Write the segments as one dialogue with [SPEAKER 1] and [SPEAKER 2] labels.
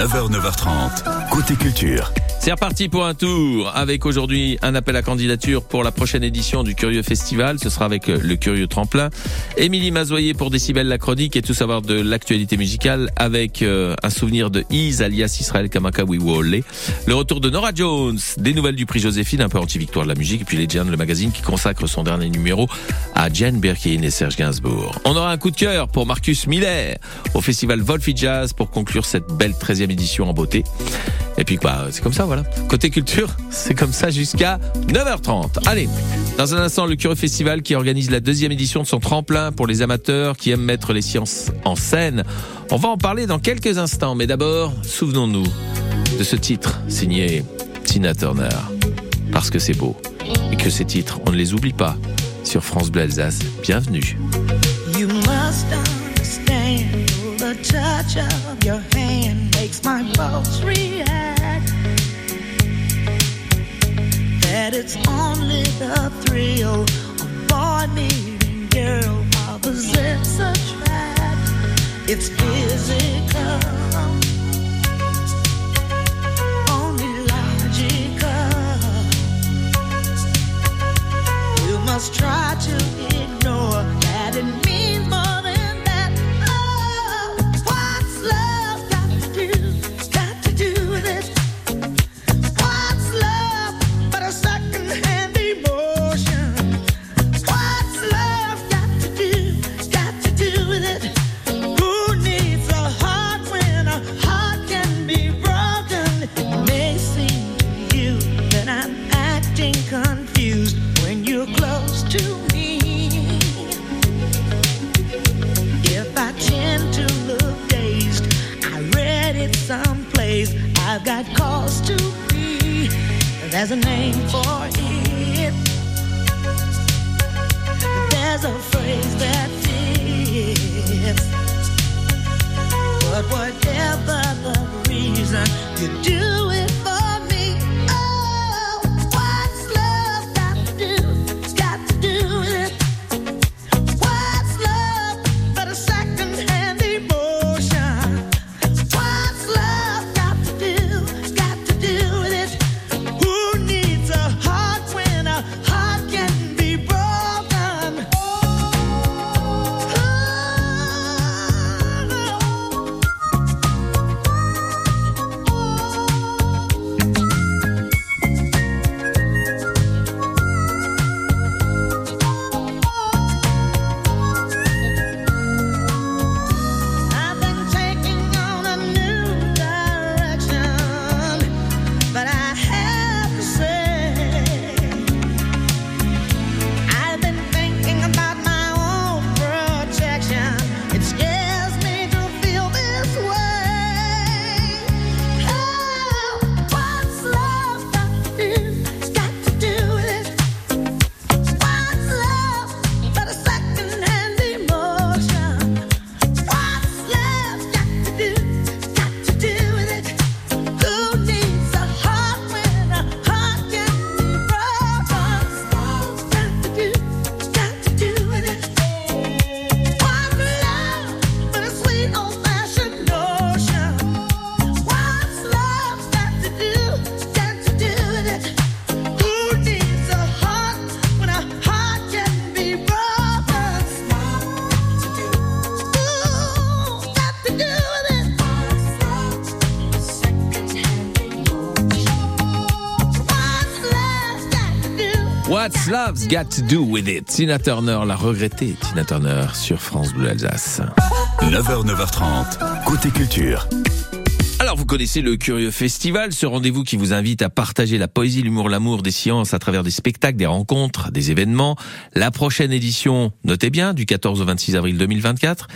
[SPEAKER 1] 9h, 9h30, côté culture.
[SPEAKER 2] C'est reparti pour un tour avec aujourd'hui un appel à candidature pour la prochaine édition du Curieux Festival. Ce sera avec euh, le Curieux Tremplin. Émilie Mazoyer pour Décibel la chronique et tout savoir de l'actualité musicale avec euh, un souvenir de Is alias Israël Kamakawi Wole. Le retour de Nora Jones, des nouvelles du prix Joséphine, un peu anti-victoire de la musique et puis Legend, le magazine qui consacre son dernier numéro à Jane Birkin et Serge Gainsbourg. On aura un coup de cœur pour Marcus Miller au festival Wolfie Jazz pour conclure cette belle 13e édition en beauté. Et puis bah, c'est comme ça, voilà. Côté culture, c'est comme ça jusqu'à 9h30. Allez, dans un instant, le Curieux Festival qui organise la deuxième édition de son tremplin pour les amateurs qui aiment mettre les sciences en scène. On va en parler dans quelques instants, mais d'abord, souvenons-nous de ce titre signé Tina Turner. Parce que c'est beau. Et que ces titres, on ne les oublie pas. Sur France Bleu Alsace, bienvenue.
[SPEAKER 3] Touch of your hand makes my pulse react. That it's only the thrill of boy meeting girl opposites attract. It's physical, Got to Do With It
[SPEAKER 2] Tina Turner, la regrettée Tina Turner sur France Bleu Alsace.
[SPEAKER 1] 9h, 9h30, côté culture.
[SPEAKER 2] Alors vous connaissez le Curieux Festival, ce rendez-vous qui vous invite à partager la poésie, l'humour, l'amour des sciences à travers des spectacles, des rencontres, des événements. La prochaine édition, notez bien, du 14 au 26 avril 2024,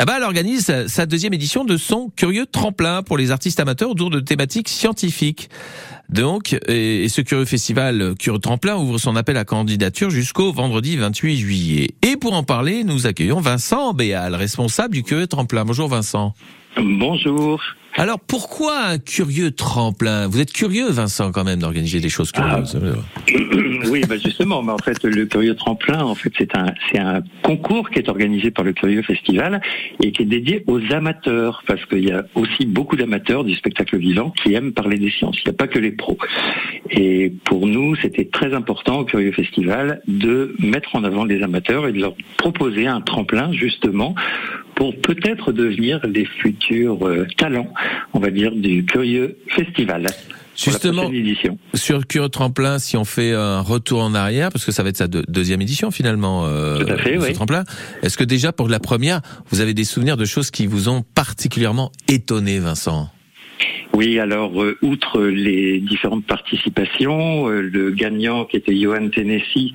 [SPEAKER 2] eh ben, elle organise sa- deuxième édition de son Curieux Tremplin pour les artistes amateurs autour de thématiques scientifiques. Donc, et, ce Curieux Festival Curieux Tremplin ouvre son appel à candidature jusqu'au vendredi 28 juillet. Et pour en parler, nous accueillons Vincent Béal, responsable du Curieux Tremplin. Bonjour Vincent.
[SPEAKER 4] Bonjour.
[SPEAKER 2] Alors pourquoi un curieux tremplin? Vous êtes curieux, Vincent, quand même, d'organiser des choses curieuses.
[SPEAKER 4] oui, bah justement, mais en fait, le Curieux Tremplin, en fait, c'est un, c'est un concours qui est organisé par le Curieux Festival et qui est dédié aux amateurs, parce qu'il y a aussi beaucoup d'amateurs du spectacle vivant qui aiment parler des sciences. Il n'y a pas que les pros. Et pour nous, c'était très important au Curieux Festival de mettre en avant les amateurs et de leur proposer un tremplin, justement, pour peut-être devenir les futurs euh, talents, on va dire, du Curieux Festival.
[SPEAKER 2] Justement, sur Curieux Tremplin, si on fait un retour en arrière, parce que ça va être sa deux- deuxième édition finalement, euh,
[SPEAKER 4] Tout à fait,
[SPEAKER 2] ce
[SPEAKER 4] oui.
[SPEAKER 2] tremplin, est-ce que déjà pour la première, vous avez des souvenirs de choses qui vous ont particulièrement étonné, Vincent?
[SPEAKER 4] Oui, alors euh, outre les différentes participations, euh, le gagnant qui était Johan Tennessee,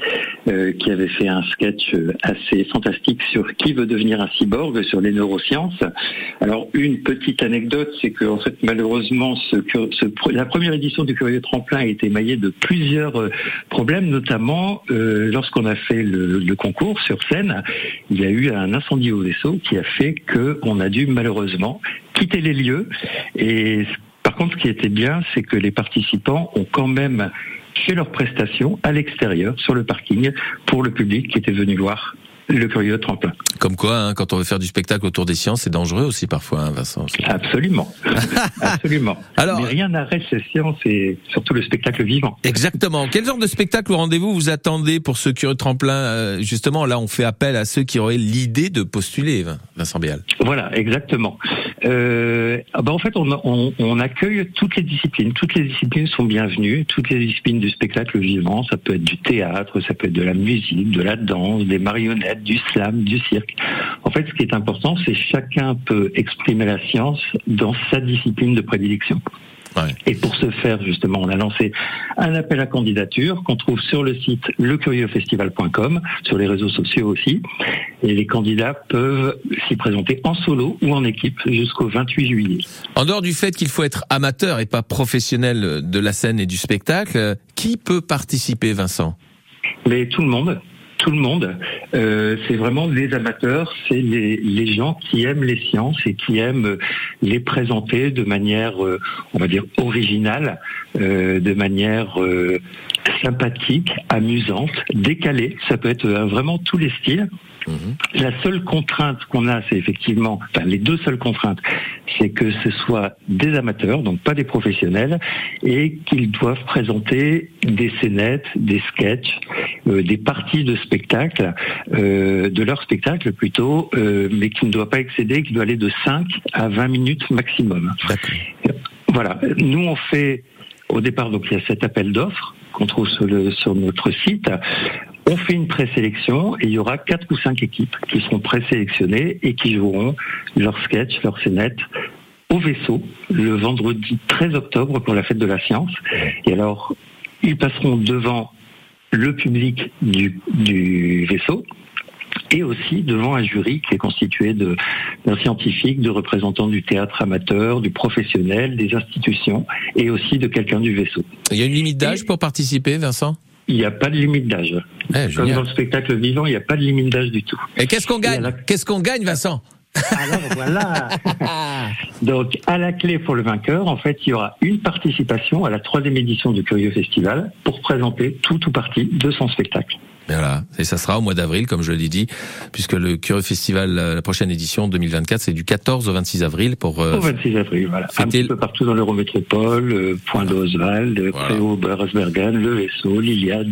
[SPEAKER 4] euh, qui avait fait un sketch euh, assez fantastique sur qui veut devenir un cyborg sur les neurosciences. Alors une petite anecdote, c'est que en fait malheureusement ce, ce la première édition du Curieux Tremplin a été émaillée de plusieurs problèmes, notamment euh, lorsqu'on a fait le, le concours sur scène, il y a eu un incendie au vaisseau qui a fait qu'on a dû malheureusement quitter les lieux et contre, ce qui était bien, c'est que les participants ont quand même fait leurs prestations à l'extérieur, sur le parking, pour le public qui était venu voir le curieux tremplin.
[SPEAKER 2] Comme quoi, hein, quand on veut faire du spectacle autour des sciences, c'est dangereux aussi parfois, hein, Vincent.
[SPEAKER 4] Absolument. Absolument.
[SPEAKER 2] Alors-
[SPEAKER 4] Mais rien n'arrête ces sciences et surtout le spectacle vivant.
[SPEAKER 2] Exactement. Quel genre de spectacle ou rendez-vous vous attendez pour ce curieux tremplin Euh, Justement, là, on fait appel à ceux qui auraient l'idée de postuler, Vin- Vincent Bial.
[SPEAKER 4] Voilà, exactement. Euh, ah bah en fait, on, on- on accueille toutes les disciplines. Toutes les disciplines sont bienvenues. Toutes les disciplines du spectacle vivant. Ça peut être du théâtre, ça peut être de la musique, de la danse, des marionnettes, du slam, du cirque. En fait, ce qui est important, c'est chacun peut exprimer la science dans sa discipline de prédilection.
[SPEAKER 2] Ouais.
[SPEAKER 4] Et pour ce faire, justement, on a lancé un appel à candidature qu'on trouve sur le site lecurieufestival.com, sur les réseaux sociaux aussi. Et les candidats peuvent s'y présenter en solo ou en équipe jusqu'au 28 juillet.
[SPEAKER 2] En dehors du fait qu'il faut être amateur et pas professionnel de la scène et du spectacle, qui peut participer, Vincent?
[SPEAKER 4] Mais tout le monde, tout le monde, euh, c'est vraiment les amateurs, c'est les, les gens qui aiment les sciences et qui aiment euh, les présenter de manière, euh, on va dire, originale, euh, de manière euh, sympathique, amusante, décalée. Ça peut être vraiment tous les styles. La seule contrainte qu'on a, c'est effectivement, enfin les deux seules contraintes, c'est que ce soit des amateurs, donc pas des professionnels, et qu'ils doivent présenter des scénettes, des sketchs, euh, des parties de spectacle, euh, de leur spectacle plutôt, euh, mais qui ne doit pas excéder, qui doit aller de 5 à 20 minutes maximum. Voilà. Nous, on fait, au départ, donc il y a cet appel d'offres qu'on trouve sur, le, sur notre site. On fait une présélection et il y aura quatre ou cinq équipes qui seront présélectionnées et qui joueront leur sketch, leur scénette au vaisseau le vendredi 13 octobre pour la fête de la science. Et alors, ils passeront devant le public du, du vaisseau et aussi devant un jury qui est constitué de- d'un scientifique, de représentants du théâtre amateur, du professionnel, des institutions et aussi de quelqu'un du vaisseau.
[SPEAKER 2] Il y a une limite d'âge pour participer, Vincent?
[SPEAKER 4] Il n'y a pas de limite d'âge.
[SPEAKER 2] Eh,
[SPEAKER 4] Comme dans le spectacle vivant, il n'y a pas de limite d'âge du tout.
[SPEAKER 2] Et qu'est-ce qu'on gagne?
[SPEAKER 4] la-
[SPEAKER 2] Qu'est-ce qu'on gagne, Vincent?
[SPEAKER 4] Alors voilà. Donc à la clé pour le vainqueur, en fait, il y aura une participation à la troisième édition du Curieux Festival pour présenter tout ou partie de son spectacle.
[SPEAKER 2] Voilà, et ça sera au mois d'avril, comme je l'ai dit, puisque le Curieux Festival, euh, la prochaine édition 2024, c'est du 14 au 26 avril pour euh,
[SPEAKER 4] Au 26 avril, voilà. Un petit peu partout dans l'Eurométropole, euh, Point d'Oswald, euh,
[SPEAKER 2] Voilà.
[SPEAKER 4] Préau, Beresbergen, Le Vaisseau, Liliade,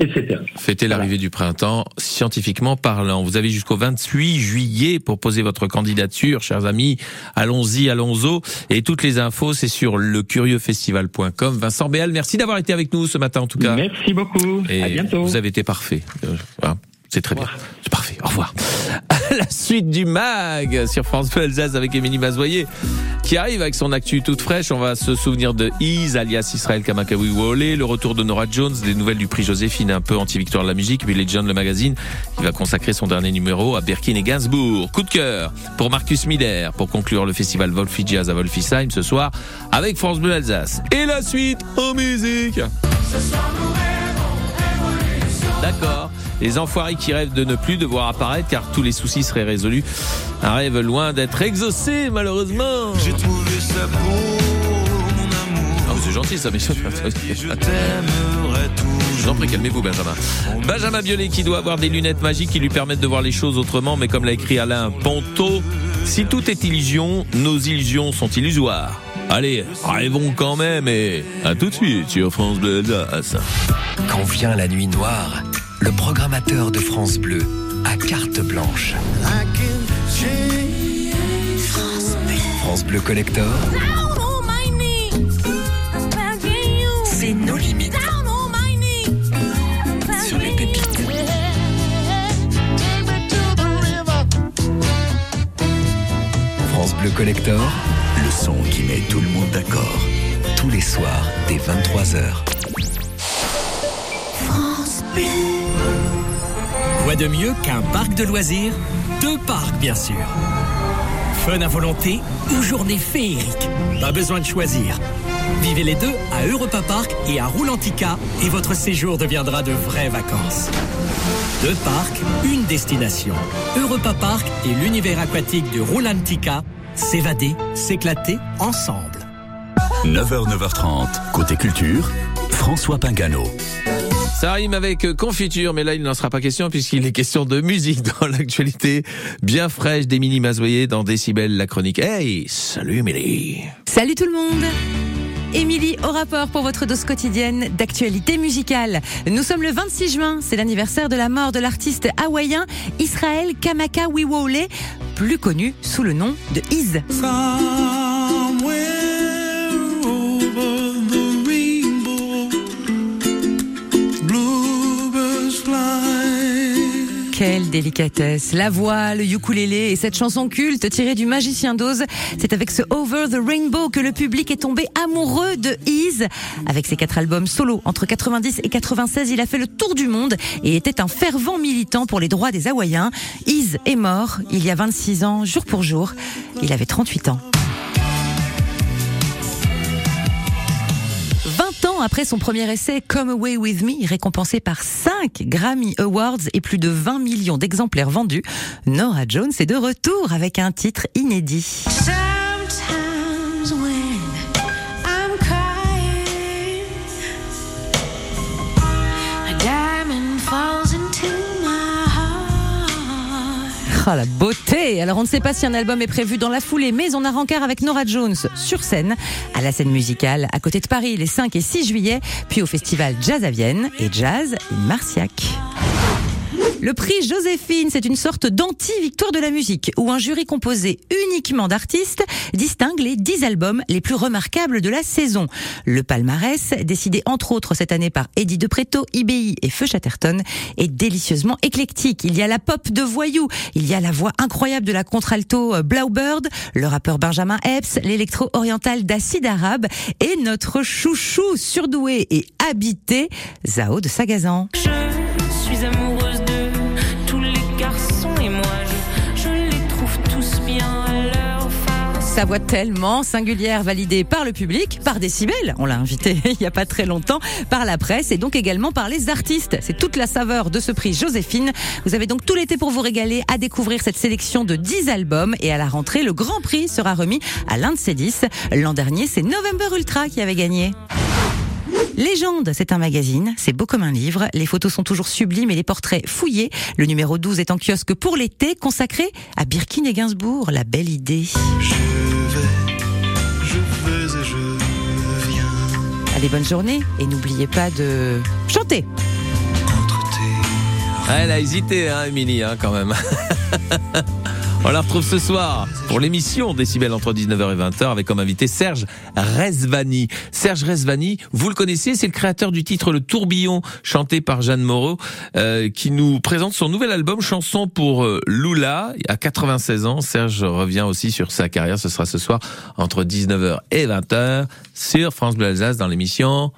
[SPEAKER 4] etc.
[SPEAKER 2] fêter l'arrivée du printemps scientifiquement parlant. Vous avez jusqu'au 28 juillet pour poser votre candidature, chers amis. Allons-y, allons-y. Et toutes les infos, c'est sur lecurieufestival.com. Vincent Béal, merci d'avoir été avec nous ce matin en tout cas.
[SPEAKER 4] Merci beaucoup.
[SPEAKER 2] Et
[SPEAKER 4] à bientôt.
[SPEAKER 2] vous avez été parfait. Euh, voilà. C'est très bien. C'est parfait. Au revoir. la suite du MAG sur France Bleu Alsace avec Émilie Mazoyer qui arrive avec son actu toute fraîche. On va se souvenir de Iz, alias Israël Kamakawi Wole, le retour de Nora Jones, des nouvelles du prix Joséphine, un peu anti-victoire de la musique, puis Legend, le magazine, qui va consacrer son dernier numéro à Birkin et Gainsbourg. Coup de cœur pour Marcus Miller pour conclure le festival Wolfi Jazz à Wolfisheim ce soir avec France Bleu Alsace. Et la suite en musique. D'accord. Les enfoirés qui rêvent de ne plus devoir apparaître car tous les soucis seraient résolus. Un rêve loin d'être exaucé, malheureusement.
[SPEAKER 5] J'ai trouvé ça
[SPEAKER 2] gentil ça, mais je vous en prie, calmez-vous, Benjamin. Benjamin Biolay qui doit avoir des lunettes magiques qui lui permettent de voir les choses autrement, mais comme l'a écrit Alain Ponto, si tout est illusion, nos illusions sont illusoires. Allez, rêvons quand même et à tout de suite sur France Bleu Alsace.
[SPEAKER 5] Quand vient la nuit noire, le programmateur de France Bleu a carte blanche. France Bleu Collector, c'est nos limites sur les pépites. France Bleu Collector,
[SPEAKER 1] Le son qui met tout le monde d'accord.
[SPEAKER 5] tous les soirs dès 23h.
[SPEAKER 6] De mieux qu'un parc de loisirs Deux parcs, bien sûr. Fun à volonté ou journée féerique Pas besoin de choisir. Vivez les deux à Europa Park et à Roulantica et votre séjour deviendra de vraies vacances. Deux parcs, une destination. Europa Park et l'univers aquatique de Roulantica. S'évader, s'éclater ensemble.
[SPEAKER 1] 9h, 9h30, côté culture, François Pingano.
[SPEAKER 2] Ça rime avec confiture, mais là il n'en sera pas question puisqu'il est question de musique dans l'actualité bien fraîche d'Émilie Mazoyer dans Décibel, la chronique. Hey, salut Émilie
[SPEAKER 7] Salut tout le monde Émilie au rapport pour votre dose quotidienne d'actualité musicale. Nous sommes le 26 juin, c'est l'anniversaire de la mort de l'artiste hawaïen Israël Kamaka Wiwole, plus connu sous le nom de Iz. Quelle délicatesse. La voix, le ukulélé et cette chanson culte tirée du Magicien d'Oz. C'est avec ce Over the Rainbow que le public est tombé amoureux de Ease. Avec ses quatre albums solo entre 90 et 96, il a fait le tour du monde et était un fervent militant pour les droits des Hawaïens. Ease est mort il y a 26 ans, jour pour jour. Il avait 38 ans. Après son premier essai Come Away With Me, récompensé par 5 Grammy Awards et plus de 20 millions d'exemplaires vendus, Nora Jones est de retour avec un titre inédit. Ah, la beauté Alors on ne sait pas si un album est prévu dans la foulée, mais on a rencard avec Nora Jones sur scène, à la scène musicale, à côté de Paris les 5 et 6 juillet, puis au festival Jazz à Vienne et Jazz Marciac. Le prix Joséphine, c'est une sorte d'anti-victoire de la musique, où un jury composé uniquement d'artistes distingue les 10 albums les plus remarquables de la saison. Le palmarès, décidé entre autres cette année par Eddie De Preto, IBI et Feu Chatterton, est délicieusement éclectique. Il y a la pop de Voyou, il y a la voix incroyable de la contralto euh, Blaubird, le rappeur Benjamin Epps, l'électro-oriental d'Acide Arabe et notre chouchou surdoué et habité, Zao de Sagazan. Sa voix tellement singulière, validée par le public, par Décibel, on l'a invité il n'y a pas très longtemps, par la presse et donc également par les artistes. C'est toute la saveur de ce prix Joséphine. Vous avez donc tout l'été pour vous régaler à découvrir cette sélection de 10 albums et à la rentrée, le grand prix sera remis à l'un de ces 10. L'an dernier, c'est November Ultra qui avait gagné. Légende, c'est un magazine, c'est beau comme un livre, les photos sont toujours sublimes et les portraits fouillés. Le numéro 12 est en kiosque pour l'été, consacré à Birkin et Gainsbourg, la belle idée. Bonne journée et n'oubliez pas de chanter.
[SPEAKER 2] Elle a hésité, hein, Émilie, hein, quand même. On la retrouve ce soir pour l'émission Décibel entre 19h et 20h avec comme invité Serge Rezvani. Serge Rezvani, vous le connaissez, c'est le créateur du titre Le Tourbillon, chanté par Jeanne Moreau, euh, qui nous présente son nouvel album Chanson pour euh, Lula. À 96 ans, Serge revient aussi sur sa carrière. Ce sera ce soir entre 19h et 20h sur France Bleu Alsace dans l'émission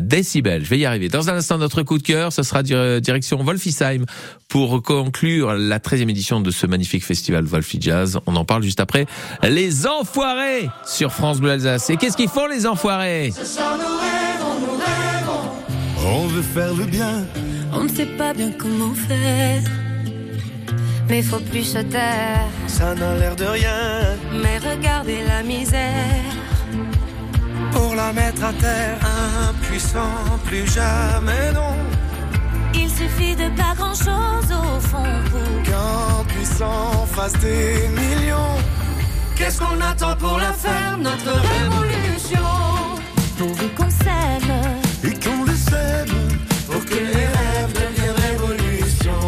[SPEAKER 2] Décibel. Je vais y arriver. Dans un instant, notre coup de cœur, ce sera dir- direction Wolfisheim pour conclure la 13e édition de ce magnifique festival Wolfi Jazz. On en parle juste après. Les Enfoirés sur France Bleu Alsace. Et qu'est-ce qu'ils font, les Enfoirés?
[SPEAKER 8] On veut faire le bien,
[SPEAKER 9] On ne sait pas bien comment faire, mais faut plus se taire.
[SPEAKER 8] ça n'a l'air de rien.
[SPEAKER 9] Mais regardez la misère,
[SPEAKER 8] Mettre à terre. Impuissant, plus jamais non.
[SPEAKER 9] Il suffit de pas grand chose au fond pour
[SPEAKER 8] Qu'un puissant fasse des millions. Qu'est-ce qu'on attend pour la faire, notre révolution?
[SPEAKER 9] Pourvu qu'on s'aime.
[SPEAKER 8] Et qu'on le sème pour que les rêves deviennent révolution.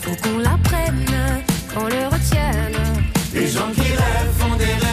[SPEAKER 9] Faut qu'on la prenne, qu'on le retienne.
[SPEAKER 8] Les gens qui rêvent font des révolutions.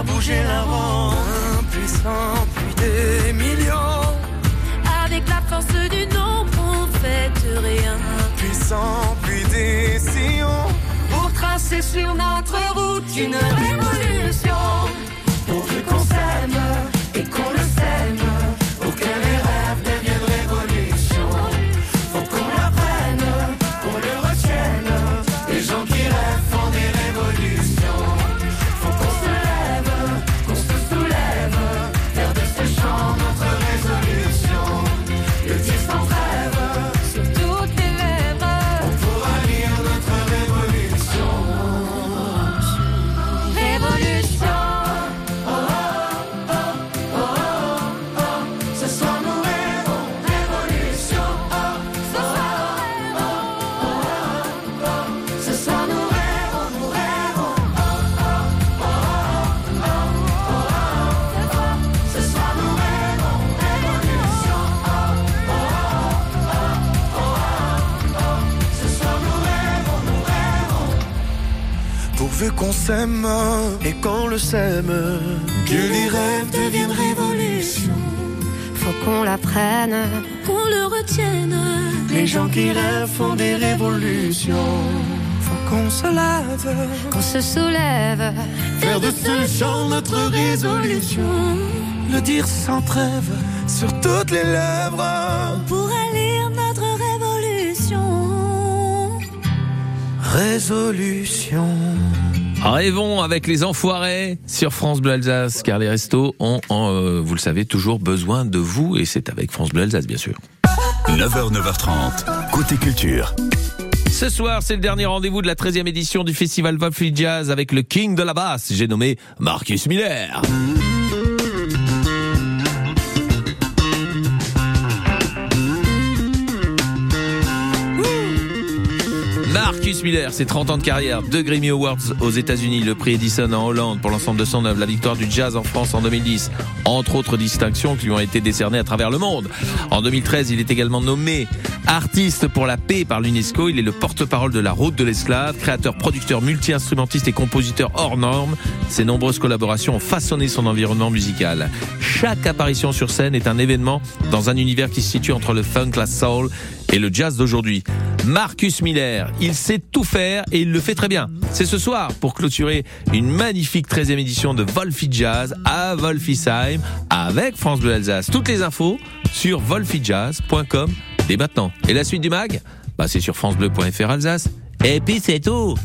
[SPEAKER 8] Faire bouger la ronde. Impuissant, puis des millions.
[SPEAKER 9] Avec la force du nombre, on fait rien.
[SPEAKER 8] Puissant, puis des sillons pour tracer sur notre route une révolution. Pourvu qu'on s'aime et qu'on le sème, que les rêves deviennent révolution.
[SPEAKER 9] Faut qu'on la prenne, qu'on le retienne.
[SPEAKER 8] Les gens qui rêvent font des révolutions. Faut qu'on se lève,
[SPEAKER 9] Qu'on se soulève.
[SPEAKER 8] faire de ce chant notre résolution. Le dire sans trêve sur toutes les lèvres.
[SPEAKER 9] Pour lire notre révolution.
[SPEAKER 8] Résolution.
[SPEAKER 2] Rêvons avec les enfoirés sur France Bleu Alsace, car les restos ont, ont, euh, vous le savez, toujours besoin de vous, et c'est avec France Bleu Alsace, bien sûr.
[SPEAKER 1] 9h, 9h30, côté culture.
[SPEAKER 2] Ce soir, c'est le dernier rendez-vous de la 13e édition du festival Wolfie Jazz avec le King de la basse, j'ai nommé Marcus Miller. Marcus Miller, c'est 30 ans de carrière, deux Grammy Awards aux États-Unis, le prix Edison en Hollande pour l'ensemble de son œuvre, la victoire du jazz en France en 2010, entre autres distinctions qui lui ont été décernées à travers le monde. En 2013, il est également nommé artiste pour la paix par l'UNESCO. Il est le porte-parole de la route de l'esclave, créateur, producteur, multi-instrumentiste et compositeur hors norme. Ses nombreuses collaborations ont façonné son environnement musical. Chaque apparition sur scène est un événement dans un univers qui se situe entre le funk, la soul et le jazz d'aujourd'hui. Marcus Miller, il sait tout faire et il le fait très bien. C'est ce soir pour clôturer une magnifique 13e édition de Wolfie Jazz à Wolfisheim avec France Bleu Alsace. Toutes les infos sur wolfiejazz.com dès maintenant. Et la suite du mag? Bah, C'est sur francebleu.fr Alsace. Et puis c'est tout